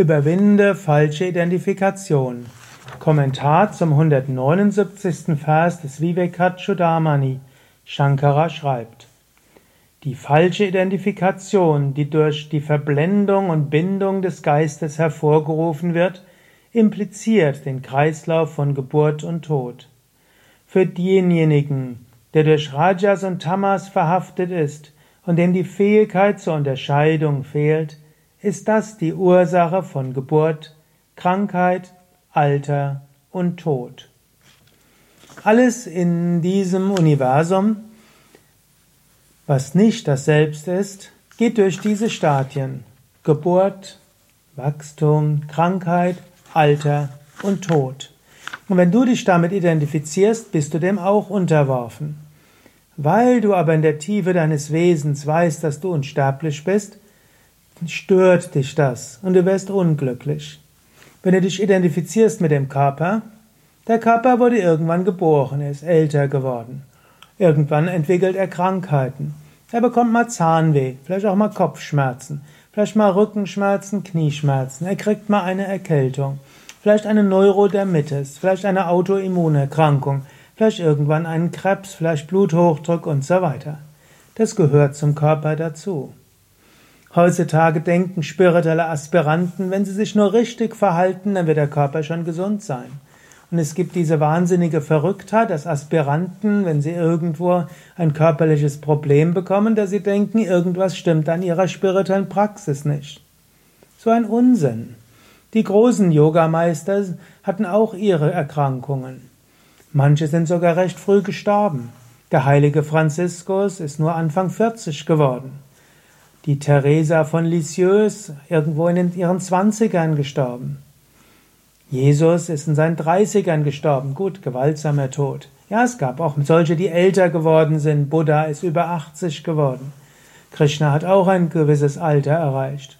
Überwinde falsche Identifikation. Kommentar zum 179. Vers des Vivekachudamani. Shankara schreibt: Die falsche Identifikation, die durch die Verblendung und Bindung des Geistes hervorgerufen wird, impliziert den Kreislauf von Geburt und Tod. Für denjenigen, der durch Rajas und Tamas verhaftet ist und dem die Fähigkeit zur Unterscheidung fehlt, ist das die Ursache von Geburt, Krankheit, Alter und Tod. Alles in diesem Universum, was nicht das Selbst ist, geht durch diese Stadien. Geburt, Wachstum, Krankheit, Alter und Tod. Und wenn du dich damit identifizierst, bist du dem auch unterworfen. Weil du aber in der Tiefe deines Wesens weißt, dass du unsterblich bist, stört dich das und du wirst unglücklich. Wenn du dich identifizierst mit dem Körper, der Körper wurde irgendwann geboren, er ist älter geworden. Irgendwann entwickelt er Krankheiten. Er bekommt mal Zahnweh, vielleicht auch mal Kopfschmerzen, vielleicht mal Rückenschmerzen, Knieschmerzen. Er kriegt mal eine Erkältung, vielleicht eine Neurodermitis, vielleicht eine Autoimmunerkrankung, vielleicht irgendwann einen Krebs, vielleicht Bluthochdruck und so weiter. Das gehört zum Körper dazu. Heutzutage denken spirituelle Aspiranten, wenn sie sich nur richtig verhalten, dann wird der Körper schon gesund sein. Und es gibt diese wahnsinnige Verrücktheit, dass Aspiranten, wenn sie irgendwo ein körperliches Problem bekommen, dass sie denken, irgendwas stimmt an ihrer spirituellen Praxis nicht. So ein Unsinn. Die großen Yogameister hatten auch ihre Erkrankungen. Manche sind sogar recht früh gestorben. Der heilige Franziskus ist nur Anfang 40 geworden. Die Teresa von Lisieux irgendwo in ihren Zwanzigern gestorben. Jesus ist in seinen Dreißigern gestorben. Gut, gewaltsamer Tod. Ja, es gab auch solche, die älter geworden sind. Buddha ist über 80 geworden. Krishna hat auch ein gewisses Alter erreicht.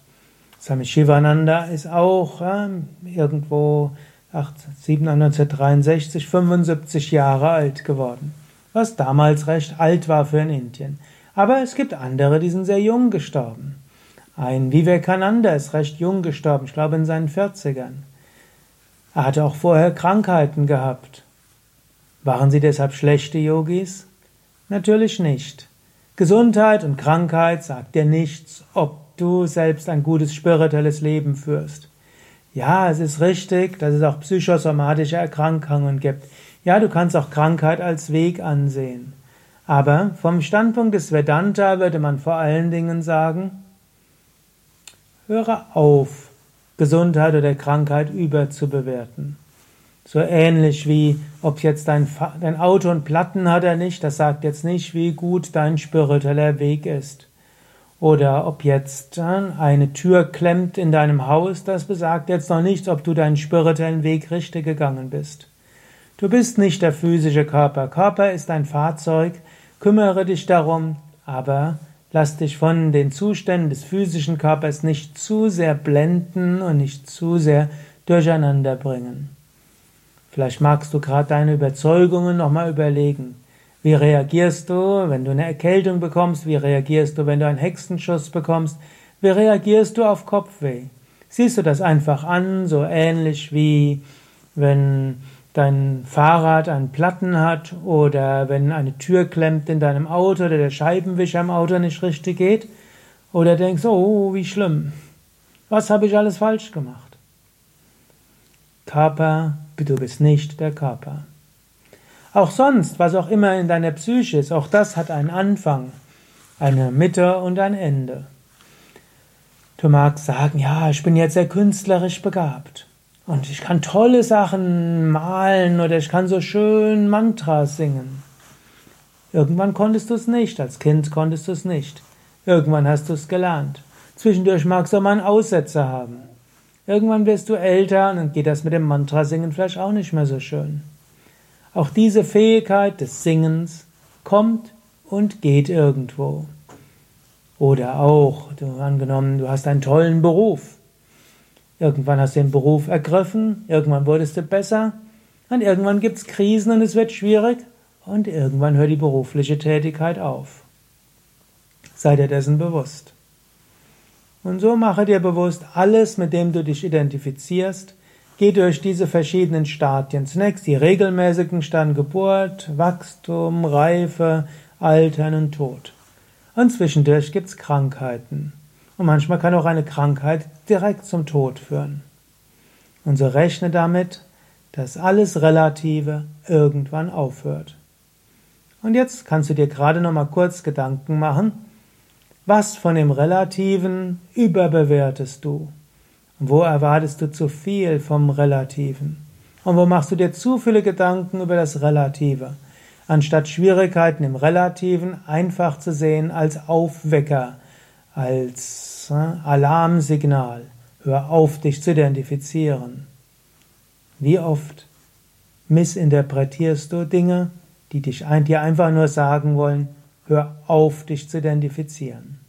Swami Shivananda ist auch äh, irgendwo 1963, 75 Jahre alt geworden. Was damals recht alt war für in Indien. Aber es gibt andere, die sind sehr jung gestorben. Ein Vivekananda ist recht jung gestorben, ich glaube in seinen 40ern. Er hatte auch vorher Krankheiten gehabt. Waren sie deshalb schlechte Yogis? Natürlich nicht. Gesundheit und Krankheit sagt dir nichts, ob du selbst ein gutes spirituelles Leben führst. Ja, es ist richtig, dass es auch psychosomatische Erkrankungen gibt. Ja, du kannst auch Krankheit als Weg ansehen. Aber vom Standpunkt des Vedanta würde man vor allen Dingen sagen, höre auf, Gesundheit oder Krankheit überzubewerten. So ähnlich wie, ob jetzt dein, dein Auto und Platten hat er nicht, das sagt jetzt nicht, wie gut dein spiritueller Weg ist. Oder ob jetzt äh, eine Tür klemmt in deinem Haus, das besagt jetzt noch nicht, ob du deinen spirituellen Weg richtig gegangen bist. Du bist nicht der physische Körper. Körper ist ein Fahrzeug, Kümmere dich darum, aber lass dich von den Zuständen des physischen Körpers nicht zu sehr blenden und nicht zu sehr durcheinander bringen. Vielleicht magst du gerade deine Überzeugungen nochmal überlegen. Wie reagierst du, wenn du eine Erkältung bekommst? Wie reagierst du, wenn du einen Hexenschuss bekommst? Wie reagierst du auf Kopfweh? Siehst du das einfach an, so ähnlich wie wenn dein Fahrrad einen Platten hat oder wenn eine Tür klemmt in deinem Auto oder der Scheibenwischer im Auto nicht richtig geht oder denkst, oh, wie schlimm. Was habe ich alles falsch gemacht? Körper, du bist nicht der Körper. Auch sonst, was auch immer in deiner Psyche ist, auch das hat einen Anfang, eine Mitte und ein Ende. Du magst sagen, ja, ich bin jetzt sehr künstlerisch begabt. Und ich kann tolle Sachen malen oder ich kann so schön Mantras singen. Irgendwann konntest du es nicht, als Kind konntest du es nicht. Irgendwann hast du es gelernt. Zwischendurch magst du auch mal einen Aussetzer haben. Irgendwann wirst du älter und dann geht das mit dem Mantrasingen vielleicht auch nicht mehr so schön. Auch diese Fähigkeit des Singens kommt und geht irgendwo. Oder auch, du angenommen, du hast einen tollen Beruf. Irgendwann hast du den Beruf ergriffen, irgendwann wurdest du besser und irgendwann gibt es Krisen und es wird schwierig und irgendwann hört die berufliche Tätigkeit auf. Sei dir dessen bewusst. Und so mache dir bewusst, alles, mit dem du dich identifizierst, geht durch diese verschiedenen Stadien. Zunächst die regelmäßigen Stand Geburt, Wachstum, Reife, Altern und Tod. Und zwischendurch gibt's Krankheiten. Und manchmal kann auch eine Krankheit direkt zum Tod führen. Und so rechne damit, dass alles Relative irgendwann aufhört. Und jetzt kannst du dir gerade noch mal kurz Gedanken machen, was von dem Relativen überbewertest du? Wo erwartest du zu viel vom Relativen? Und wo machst du dir zu viele Gedanken über das Relative? Anstatt Schwierigkeiten im Relativen einfach zu sehen als Aufwecker, als äh, Alarmsignal. Hör auf, dich zu identifizieren. Wie oft missinterpretierst du Dinge, die dich dir einfach nur sagen wollen, hör auf, dich zu identifizieren.